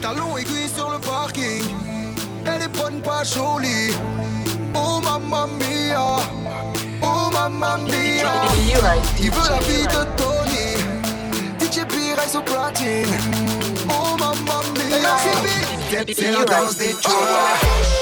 Talon aiguille sur le parking. Elle est bonne, pas jolie. Oh mamma mia. Oh mamma mia. Il veut la vie de Tony. DJ platine. Oh mamma mia. C'est la danse des. Ah.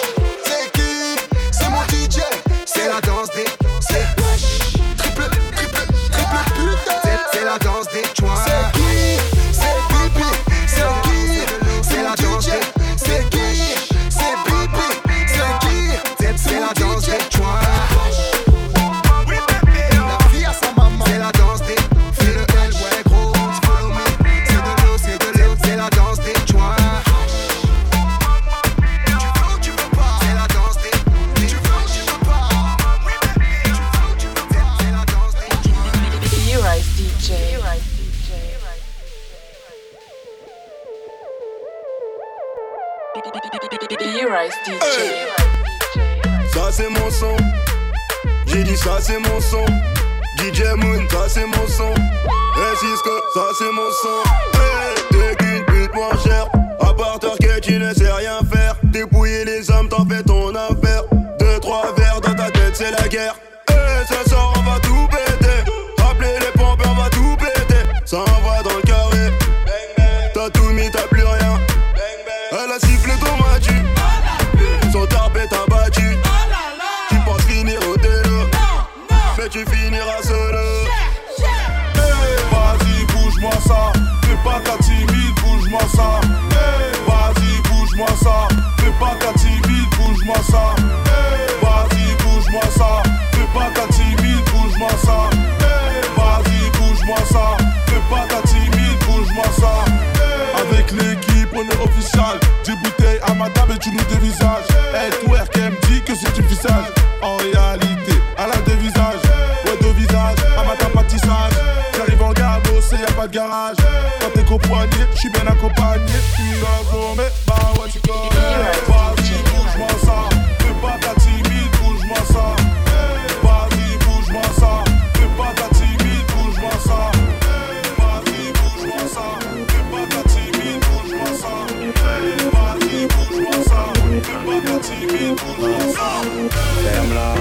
Ferme-la,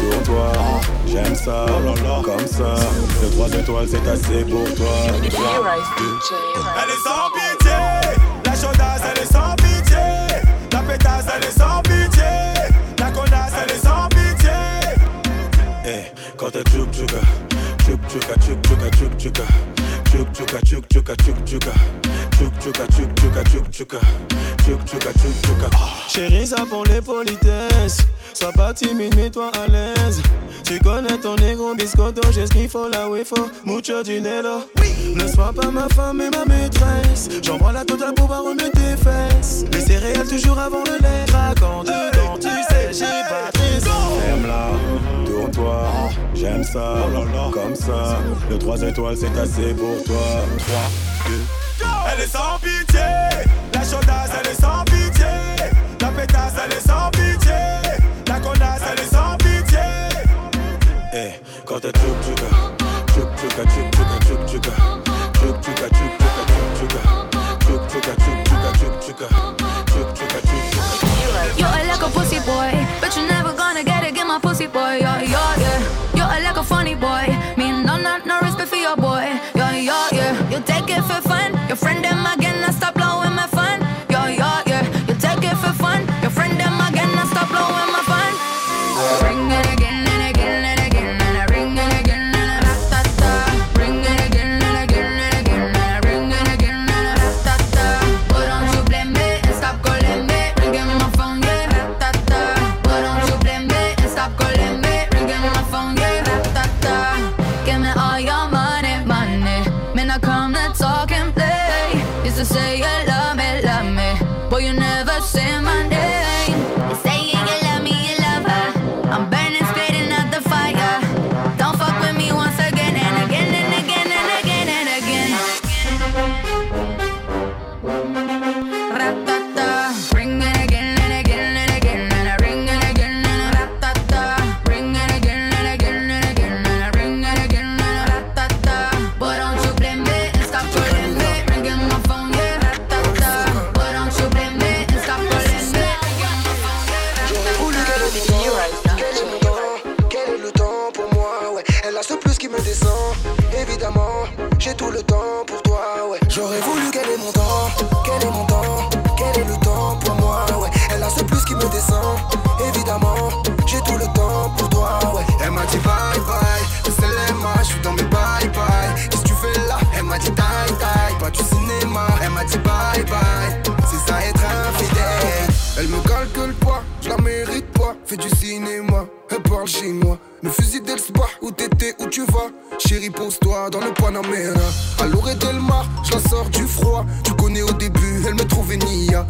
tourne-toi, j'aime ça, comme ça. Le droit De trois étoiles, c'est assez pour toi. Elle est sans pitié, la chaudasse, elle est sans pitié. La pétasse, elle est sans pitié. La connasse, elle est sans pitié. Eh, quand elle tchouk tchouka, tchouk tchouka, tchouk tchouka, tchouk tchouka. Chuk chuka chuk chuka chuk chuka. Chuk chuka chuk chuka chuk chuka. Chuk chuka chuk chuka. Chérie ça pour les politesses. Sois pas timide mets-toi à l'aise. Tu connais ton négro biscotto J'ai ce qu'il faut là où il faut. Mucho dinero. Ne sois pas ma femme et ma maîtresse. J'envoie la totale pour voir remuer tes fesses Les céréales toujours avant le lait. Raconte quand tu sais j'ai pas raison. Ferme J'aime ça, comme ça. Le 3 étoiles, c'est assez pour toi. 3, 2, Elle est sans pitié. La chaudasse, elle est sans pitié. La pétasse, elle est sans pitié. La connasse, elle est sans pitié. Eh, quand t'es truc, tu it for fun. Your friend and évidemment, j'ai tout le temps pour toi, ouais. J'aurais voulu gagner mon temps Chérie, pose-toi dans le Panamera. À l'orée Delmar, je la sors du froid. Tu connais au début, elle me trouvait nia.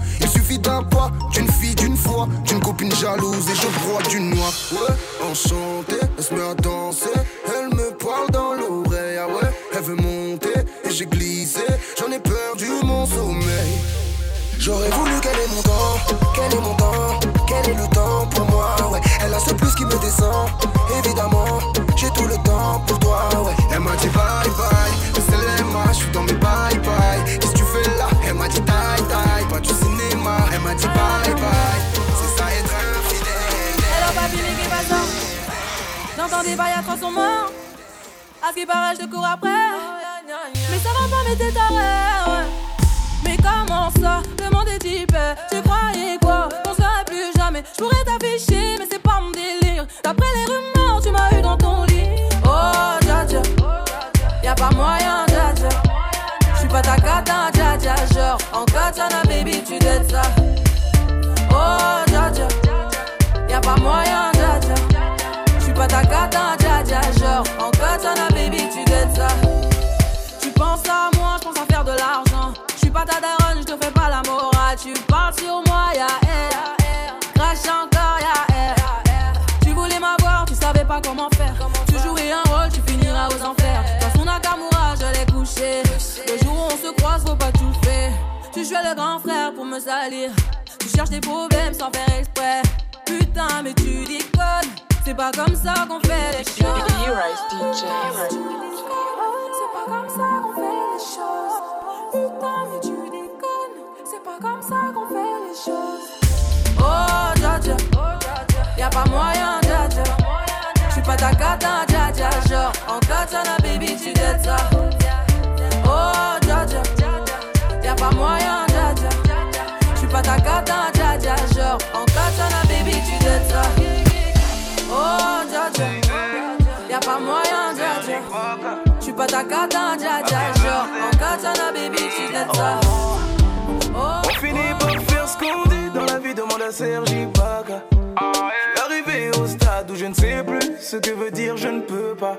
J'entends des bails à morts. À ce qui paraît, je te cours après. Mais ça va pas, mais t'es taré, Mais comment ça? Est type, tu croyais quoi? On serait plus jamais. Je pourrais t'afficher, mais c'est pas mon délire. D'après les rumeurs, tu m'as eu dans ton lit. Oh, dja dja. Y'a pas moyen, dja dja. J'suis pas ta cata, dja dja. Genre, en katana, baby, tu dettes ça. Oh, dja dja. Y'a pas moyen, J'suis pas ta cata, dja dja. Genre, en katana, baby, tu dettes ça. Tu penses à moi, j'pense à faire de l'argent. J'suis pas ta daronne, j'te fais pas la morale. Tu parles sur moi, y'a air. Crash encore, y'a air. Tu voulais m'avoir, tu savais pas comment faire. Tu jouais un rôle, tu finiras aux enfers. Dans son Nakamura, je l'ai couché. Le jour où on se croise, faut pas tout faire. Tu jouais le grand frère pour me salir. Tu cherches des problèmes sans faire exprès. Putain, mais tu déconnes. C'est pas comme ça qu'on fait les choses. C'est pas comme ça qu'on fait les choses. Putain, mais tu déconnes. C'est pas comme ça qu'on fait les choses. Oh, dja dja. Y'a pas moyen, dja dja. J'suis pas ta cata, dja dja. Genre, en katana, baby, tu dettes ça. J'suis pas ta cata, dja dja. Genre, en katana, baby, tu dettes ça. Oh, On finit par faire ce qu'on dit dans la vie, demande à Sergi. J'suis arrivé au stade où je ne sais plus ce que veut dire je ne peux pas.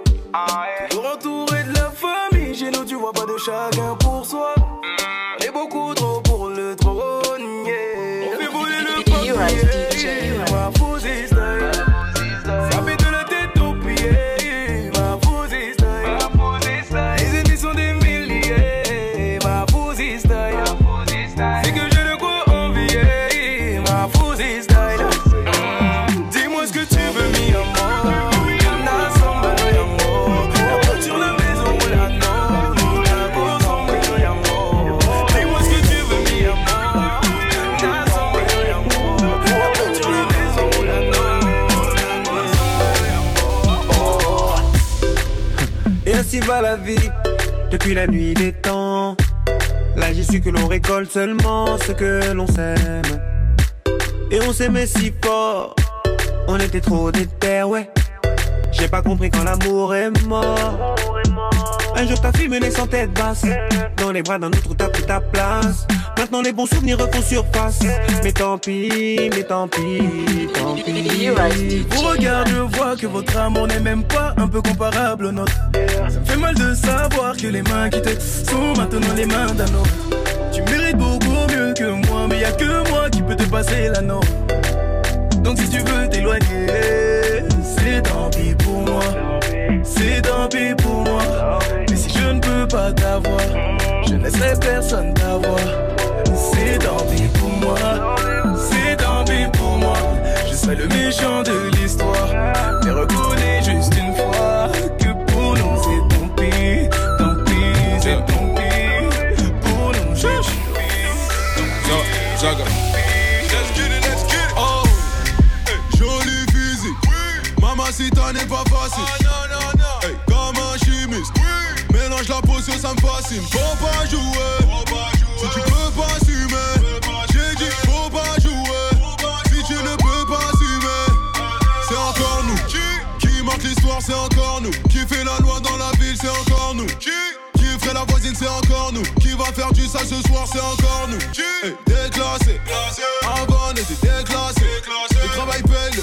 Toujours entouré de la famille, chez nous tu vois pas de chacun pour soi. On est beaucoup trop va la vie depuis la nuit des temps. Là j'ai su que l'on récolte seulement ce que l'on sème. Et on s'aimait si fort, on était trop déter, ouais. J'ai pas compris quand l'amour est mort. Un jour ta fille menait sans tête basse. Dans les bras d'un autre t'as pris ta place. Maintenant les bons souvenirs refont surface. Mais tant pis, mais tant pis, tant pis. Vous regarde, je vois que votre amour n'est même pas un peu comparable au nôtre. Ça me fait mal de savoir que les mains qui te sont maintenant les mains d'un autre. Tu mérites beaucoup mieux que moi, mais y a que moi qui peux te passer la norme. Donc si tu veux t'éloigner, c'est tant pis pour moi. C'est tant pis pour moi. Mais si je ne peux pas t'avoir, je ne laisserai personne t'avoir. C'est tant pis pour moi. C'est tant pis pour moi. Je serai le méchant de l'histoire. Mais reconnais juste une fois que pour nous c'est tant pis. Tant pis, c'est tant pis. Pour nous, j'ai Zaga. Let's get it, let's get Me fascine. s'il faut pas jouer. Si tu peux pas assumer, j'ai dit faut pas jouer. Si tu ne peux pas assumer, c'est encore nous. Qui marque l'histoire, c'est encore nous. Qui fait la loi dans la ville, c'est encore nous. Qui ferait la voisine, c'est encore nous. Qui va faire du sale ce soir, c'est encore nous. Hey, déclassé, avant on était déclassé. Le travail paye,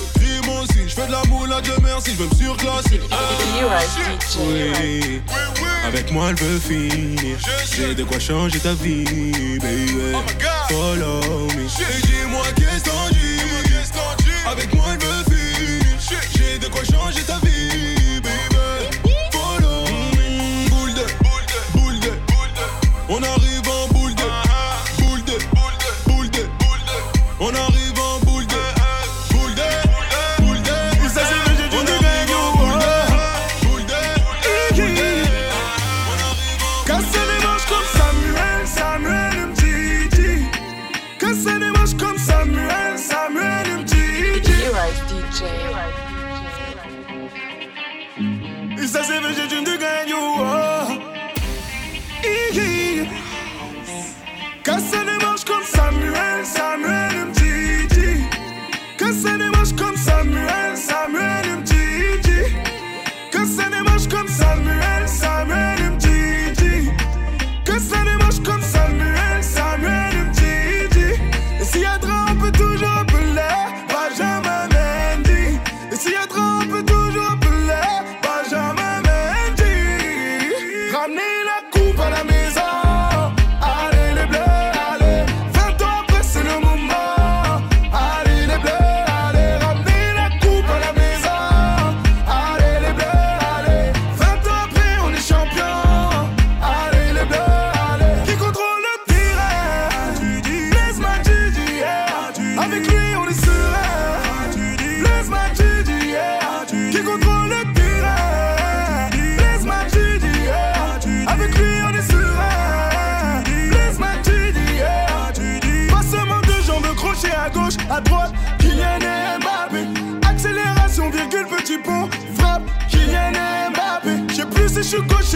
fais de la moule à Dieu merci, je veux me surclasser. Oui, avec moi elle veut finir. J'ai de quoi changer ta vie, baby. Follow me. J'ai dit moi qu'est-ce t'en dis Avec moi elle veut ça c'est le jeu du gagne, oh. Iggy. Casser les manches comme Samuel, Samuel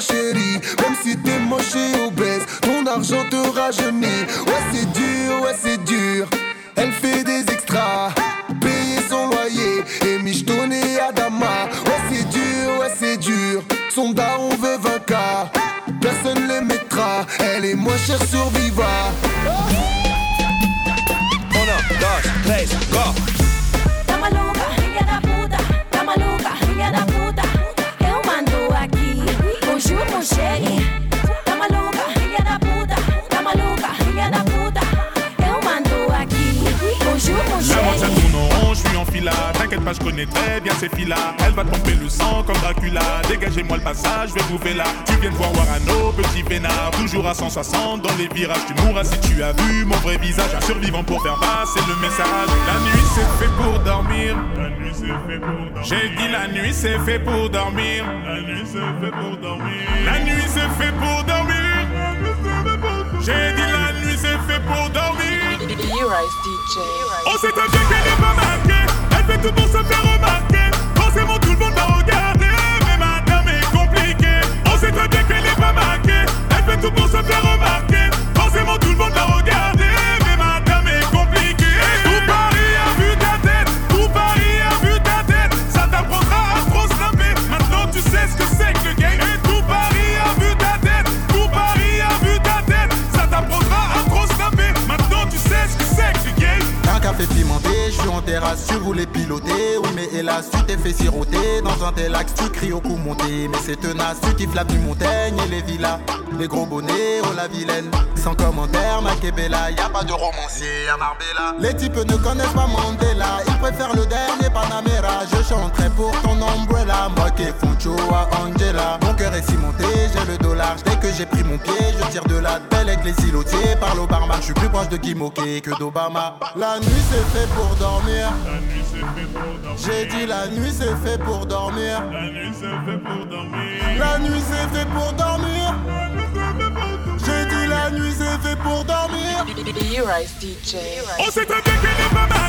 Chérie. Même si t'es moche et obèse, ton argent te rajeunit. Ouais, c'est dur, ouais, c'est dur. Elle fait des extras, payer son loyer et michetonner Adama. Ouais, c'est dur, ouais, c'est dur. Son daron veut 20K, personne les mettra. Elle est moins chère sur Viva. Uno, dos, tres, go. très bien ces filles-là. Elle va tromper le sang comme Dracula. Dégagez-moi le passage, je vais trouver là. Tu viens de voir Warano, petit vénard. Toujours à 160 dans les virages. Tu mourras si tu as vu mon vrai visage. Un survivant pour faire passer le message. La nuit c'est fait pour dormir. La nuit c'est fait pour dormir. J'ai dit la nuit c'est fait pour dormir. La nuit c'est fait pour dormir. La nuit c'est fait pour dormir. J'ai dit la nuit c'est fait pour dormir. On sait oh, un bien qu'elle n'est pas marquée. Elle fait tout pour se faire remarquer. Forcément, tout le monde va regarder. Mais madame est compliquée. On sait très bien qu'elle est pas marquée. Elle fait tout pour se faire remarquer. fait pimenter, je suis en terrasse, tu voulais piloter. Oui, mais hélas, tu t'es fait siroter. Dans un tel axe, tu cries au coup monté. Mais c'est tenace, tu kiffes la plus montagne et les villas. Les gros bonnets, oh la vilaine. Sans commentaire, Makebela, y a pas de romancier à Marbella. Les types ne connaissent pas Mandela, ils préfèrent le dernier Panamera. Je chanterai pour ton umbrella, moi qui à Angela. Mon cœur est cimenté, j'ai le dollar. Dès que j'ai pris mon pied, je tire de la tête avec les îlotiers. Par l'Obama, je suis plus proche de Kimoke que d'Obama. La nuit c'est fait pour dormir. J'ai dit la nuit c'est fait pour dormir. La nuit c'est fait pour dormir. La nuit c'est fait pour dormir. J'ai dit la nuit c'est fait pour dormir. On s'est très bien que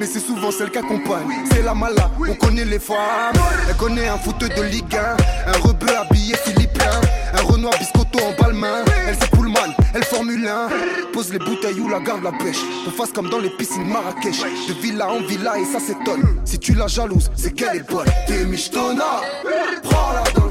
Mais c'est souvent celle qui accompagne. C'est la mala, on connaît les femmes. Elle connaît un foot de Ligue 1. Un rebeu habillé philippin. Un Renoir biscotto en balmain. Elle c'est Pullman, elle Formule 1. Pose les bouteilles ou la garde la pêche. On fasse comme dans les piscines Marrakech. De villa en villa et ça s'étonne. Si tu la jalouses, c'est qu'elle est bonne. T'es michetonna. Prends-la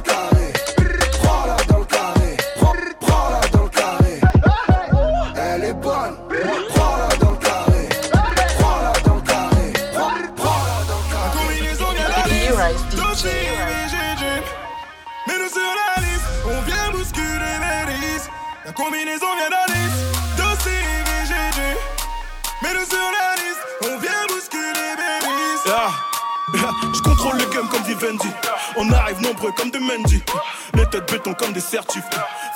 combinaison vient la liste. Dossier VGG. Mets-nous sur la liste. On vient bousculer les risques. Ah. Je contrôle le game comme Vivendi. On arrive nombreux comme des Mendy. Les têtes béton comme des certifs.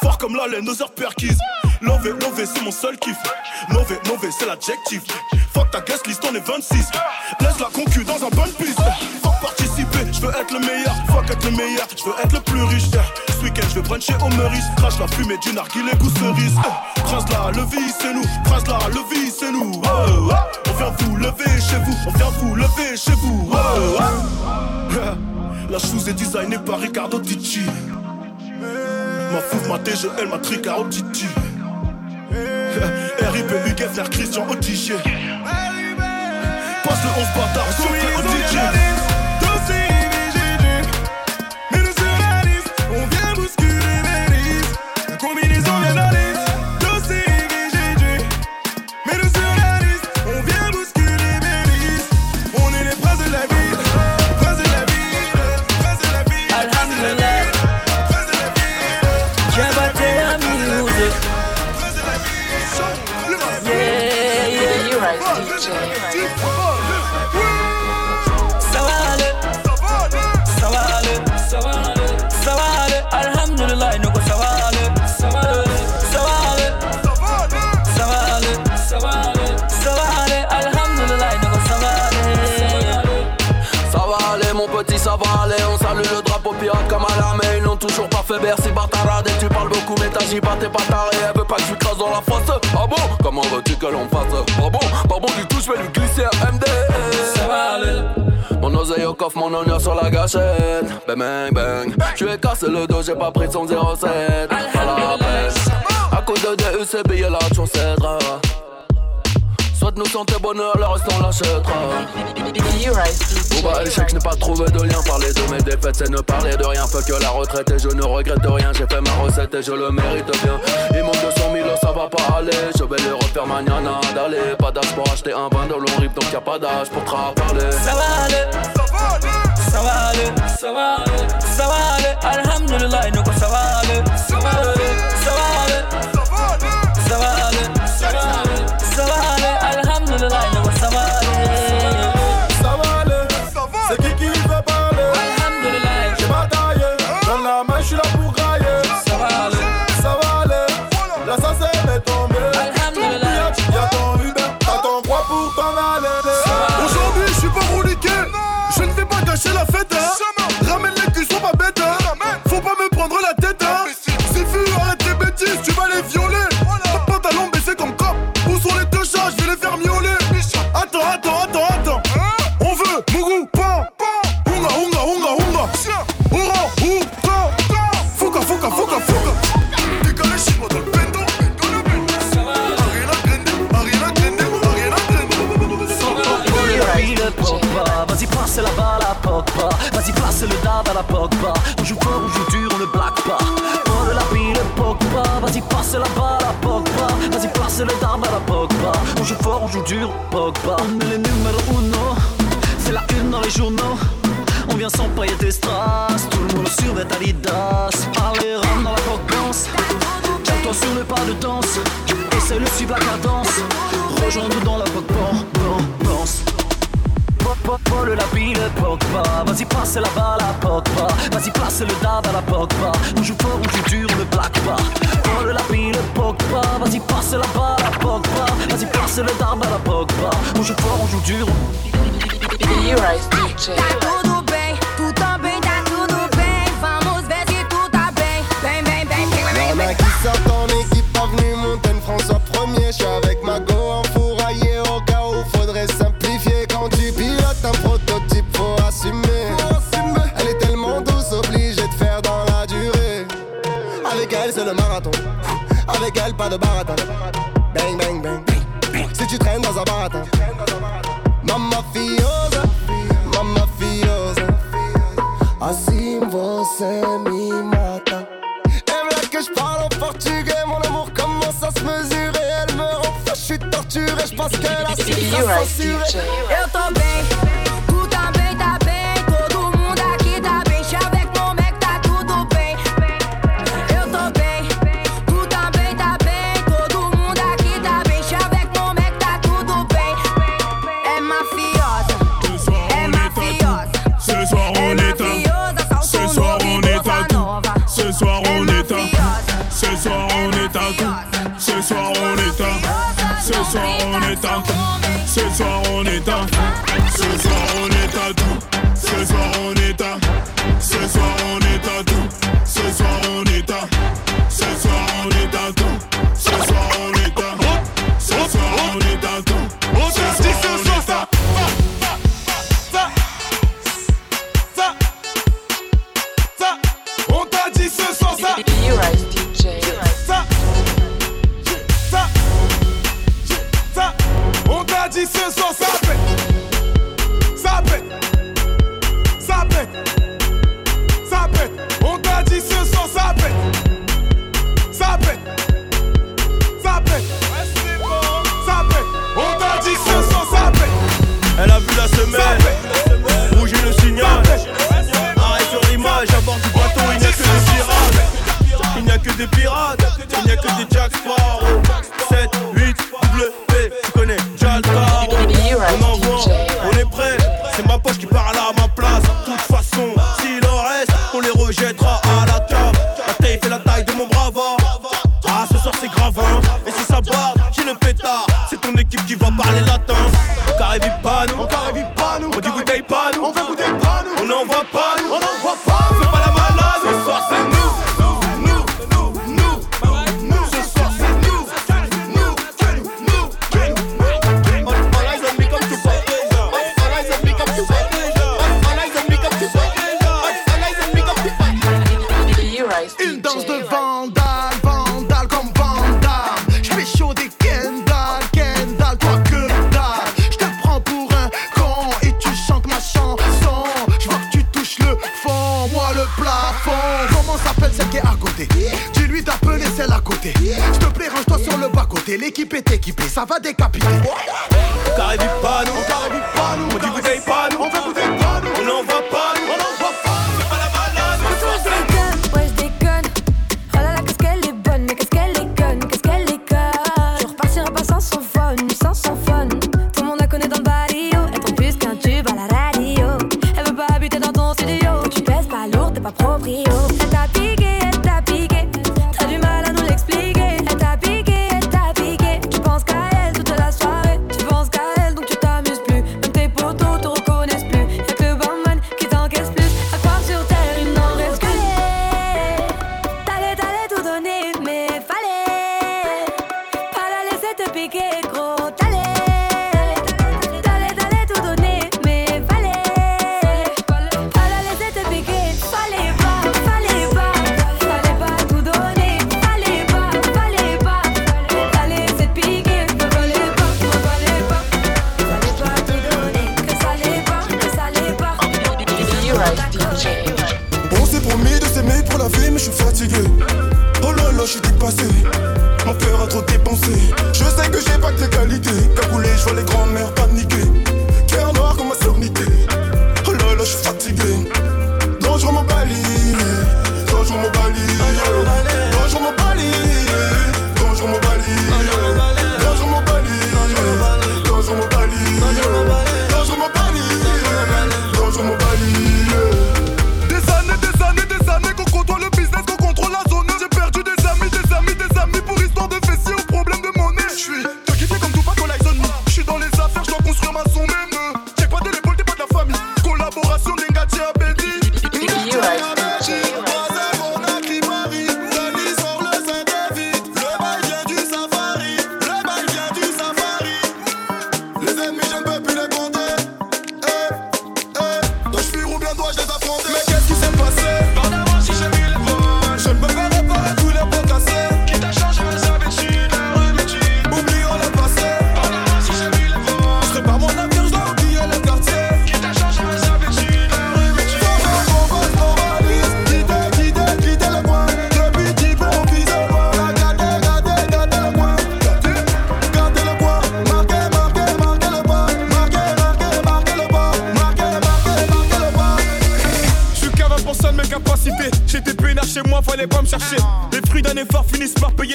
Fort comme la laine, nos heures perquises. Lové, lové, c'est mon seul kiff. Mauvais, mauvais, c'est l'adjectif. Fuck ta guest list, on est 26. Laisse la concu dans un bonne piste. Fuck participer, je veux être le meilleur. Fuck être le meilleur, je veux être le plus riche. Ce week-end, je vais bruncher au Meurice. Crache la fumée du narguilé goût cerise. Eh, Prince la levis, c'est nous. Prince la levis, c'est nous. Oh, oh. On vient vous lever chez vous. On vient vous lever chez vous. Oh. La chose est designée par Ricardo Ticci. Ma fouve, ma TGL, ma tricaro Titi. RIP Hugues, Christian Autichier. Passe le 11 bâtard, comme à Ils n'ont toujours pas fait Bercy Bartarade Et tu parles beaucoup mais t'agis pas, t'es pas taré. Elle veut pas que lui crasse dans la face. Ah bon? Comment veux-tu que l'on fasse? Ah bon? Pas bon du tout, je vais lui glisser un MD. Mon oseille au coffre, mon honneur sur la gâchette. Bang bang lui ai cassé le dos, j'ai pas pris son 07 À la peine. À cause de DU, c'est payé la chaussette Soit nous santé bonheur, le reste on l'achètera. Bon bah échec, je n'ai pas trouvé de lien. Parler de mes défaites, c'est ne parler de rien. Fait que la retraite et je ne regrette rien. J'ai fait ma recette et je le mérite bien. Il manque 200 000, ça va pas aller. Je vais le refaire mañana d'aller. Pas d'âge pour acheter un bain de long rip Donc y a pas d'âge pour te parler Ça va aller, ça va aller, ça va aller, ça va aller. Alhamdulillah, nous ça va aller, ça va aller, Vas-y passe le dab à la Pogba. On joue fort, on joue dur, on ne blague pas. Prends la pile Pogba. Vas-y passe la balle à Pogba. Vas-y passe le dab à la Pogba. On joue fort, on joue dur, Pogba. On est les numéro uno. C'est la une dans les journaux. On vient sans paillettes et strass. Tout le monde survêt Adidas. Allez rentre dans la Pogba Tiens-toi sur le pas de danse. Essaye de suivre la cadence. Rejoins-nous dans la Danse Paul la pile Pogba. Vas-y passe la balle à Pogba. Vas-y passe le dab à la Pogba. On joue fort, on joue dur, pas. Paul la Pogba. Vas-y passe la balle à Pogba. Vas-y passe le dab à la Pogba. On joue fort, dur. Qui François pas de baratin. Bang, bang, bang. Si tu traînes dans un baratin. Mamma fiosa, mamma fiosa. Você me mata. Que je parle en portugais. Mon amour commence à se mesurer. Elle me rend je suis torturé. Je pense. don't semaine. Le signal. Arrêt sur l'image, à bord du bateau, il n'y a que des pirates. Il n'y a que des pirates, il n'y a que des Jack Sparrow. 7, 8, W, tu connais Jack Sparrow. On envoie, on est prêt. C'est ma poche qui parle à ma place. De toute façon, s'il en reste, on les rejettera à la table. La taille fait la taille de mon brava. Ah, ce soir c'est grave, hein. Et si ça barre, j'ai le pétard. C'est ton équipe qui va parler latin. Car pas nous. le plafond. Comment s'appelle celle qui est à côté? Dis-lui d'appeler celle à côté. S'il te plaît, range-toi sur le bas-côté. L'équipe est équipée, ça va décapiter. Carré du panneau, carré du panneau, on dit bouteille panneau. s'aimer pour la vie, mais je suis fatigué. Oh là là, je suis dépassé. Mon cœur a trop dépensé. Je sais que j'ai pas que les qualités. Cagoulé, je vois les grands-mères paniquer. Cœur noir comme ma soeur Oh là là, je suis fatigué. Dangereux mon balai. Dangereux mon balai. Dangereux mon balai. Dangereux mon balai.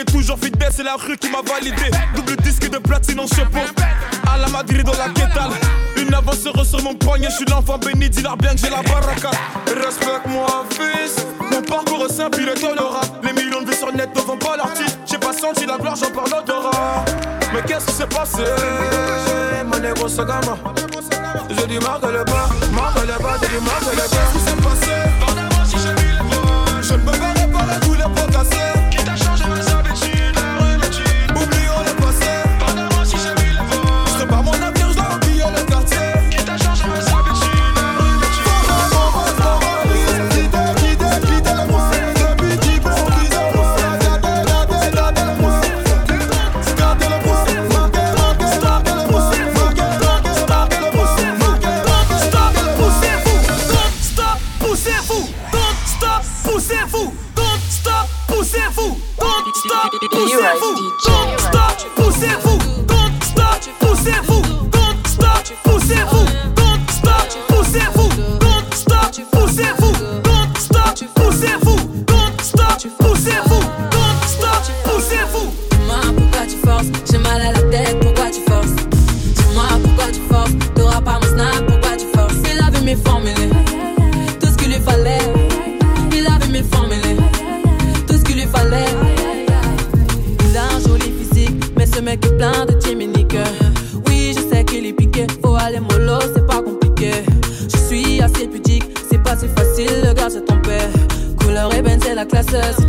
toujours fidèle, c'est la rue qui m'a validé. Double disque de platine en chapeau. À la Madrid dans la quétale. Une avance sur mon poignet, je suis l'enfant béni, dis-leur bien que j'ai la baraka. Respecte-moi, fils. Mon parcours est simple, il est. Les millions de vues sur net ne vont pas l'artiste. J'ai pas senti la gloire, j'en parle d'odorat. Mais qu'est-ce qui s'est passé? Mon héros se gamme. Je dis marque le bas, marque le bas, je dis marque le bas. Qu'est-ce qui s'est passé? Je ne me verrai pas la couleur pour casser. stop, poussez-vous, don't stop, poussez-vous, don't stop, poussez-vous, don't stop, poussez-vous. us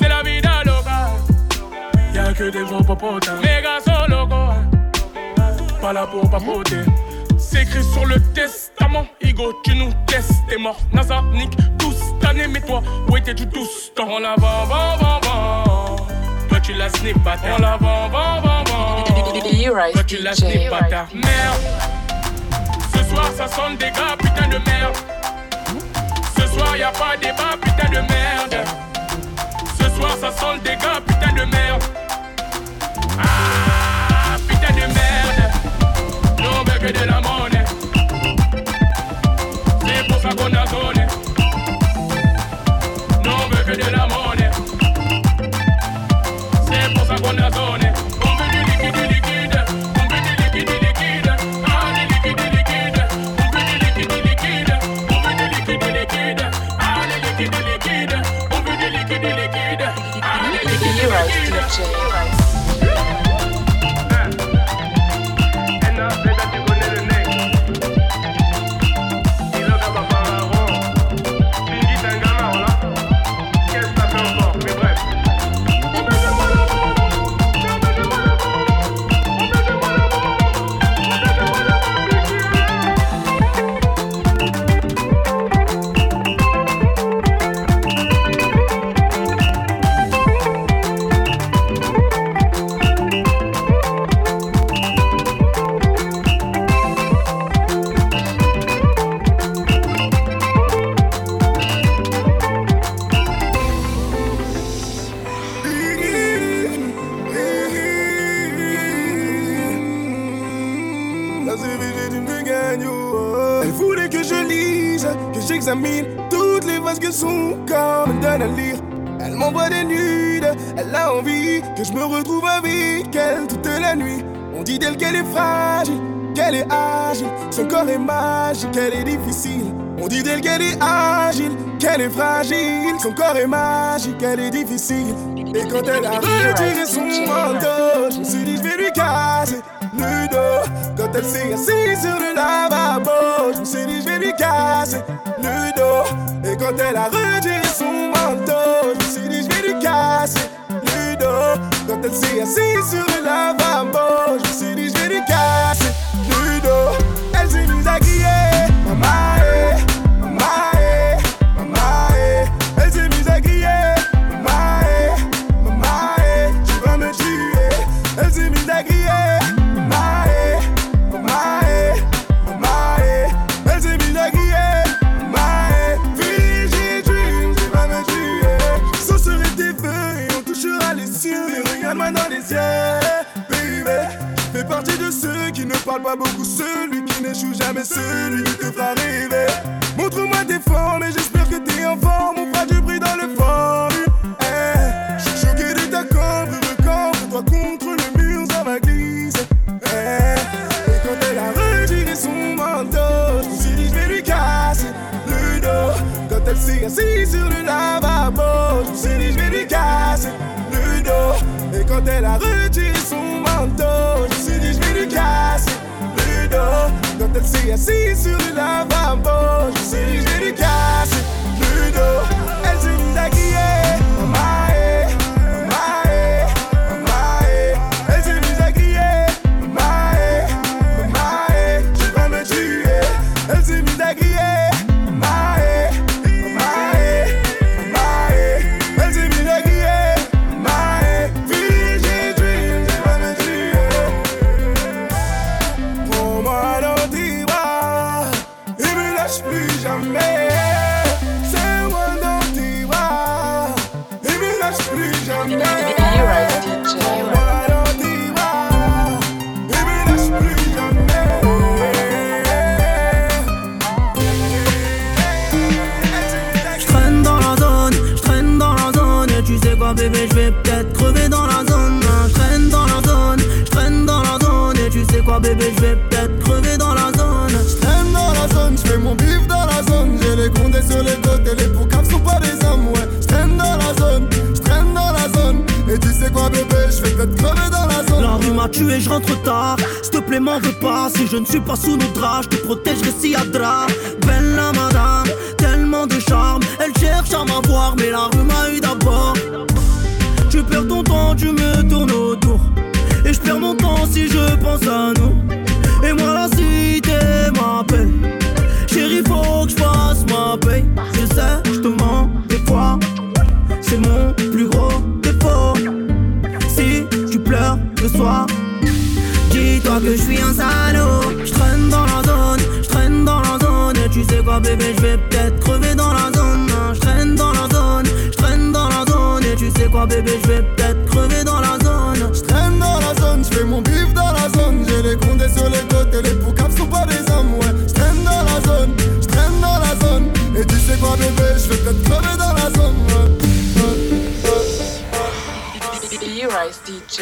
C'est la vida loca. Y'a que des gros popotins. Les gars sont locaux. Pas là pour papoter. C'est écrit sur le testament. Igo, tu nous testes, t'es mort. NASA, tous tannés, mais toi, où étais-tu tous temps? On la vend, bon. Toi tu la snip, bâtard. On la vend, Toi tu la snip, bâtard. Merde. Ce soir, ça sonne des gars, putain de merde. Ce soir, y a pas débat, putain de merde soir, ça sent le dégât, putain de merde. Ah, putain de merde. Non on veut que de la monnaie. C'est pour ça qu'on a donné. Nous on veut que de la monnaie. C'est pour ça qu'on a donné. La nuit. On dit d'elle qu'elle est fragile, qu'elle est agile, son corps est magique, qu'elle est difficile. On dit d'elle qu'elle est agile, qu'elle est fragile, son corps est magique, qu'elle est difficile. Et quand elle a retiré son manteau, je me suis dit je vais lui casser le dos. Quand elle s'est assise sur le lavabo, je me suis dit je vais lui casser le dos. Et quand elle a retiré son manteau, je me suis dit je vais lui casser. Quand elle s'est assise sur le lavabo, je me suis dit je vais lui casser le dos. Elle s'est mise à crier, maman, parlent pas beaucoup, celui qui n'échoue jamais, celui qui te fera rêver. Montre-moi tes formes et j'espère que t'es en forme. On fera du bruit dans le fort. Eh, je suis choqué de ta cambre, recambre toi contre le mur, ça va glisser. Eh, et quand elle a retiré son manteau, je me suis dit je vais lui casser le dos. Quand elle s'est assise sur le lavabo, je me suis dit je vais lui casser le dos. Et quand elle a retiré Quand elle s'est assise sur le lavabo, je vais peut-être crever dans la zone Je traîne dans la zone, je fais mon bif dans la zone. J'ai les condés sur les côtés, les poucaves sont pas des hommes, ouais. Je traîne dans la zone, je traîne dans la zone. Et tu sais quoi, bébé, je vais peut-être crever dans la zone. La rue m'a tué, je rentre tard S'il te plaît m'en veux pas Si je ne suis pas sous nos draps Je te protégerai si y'a drap Bella madame Tellement de charme Elle cherche à m'avoir Mais la rue m'a eu d'abord Tu perds ton temps Tu me tournes autour Perds mon temps Si je pense à nous. Et moi la cité m'appelle. Chérie faut que je fasse ma paye. Je sais je te mens des fois C'est mon plus gros défaut. Si tu pleures le soir Dis-toi que je suis un salaud. Je traîne dans la zone, je traîne dans la zone. Et tu sais quoi bébé, je vais peut-être crever dans la zone. Je traîne dans la zone, je traîne dans la zone. Et tu sais quoi bébé, je vais peut-être crever dans la zone sur les poucaves sont pas des hommes, ouais. Je traîne dans la zone, je traîne dans la zone. Et tu sais quoi, bébé, je vais peut-être crever dans la zone, ouais. DJ.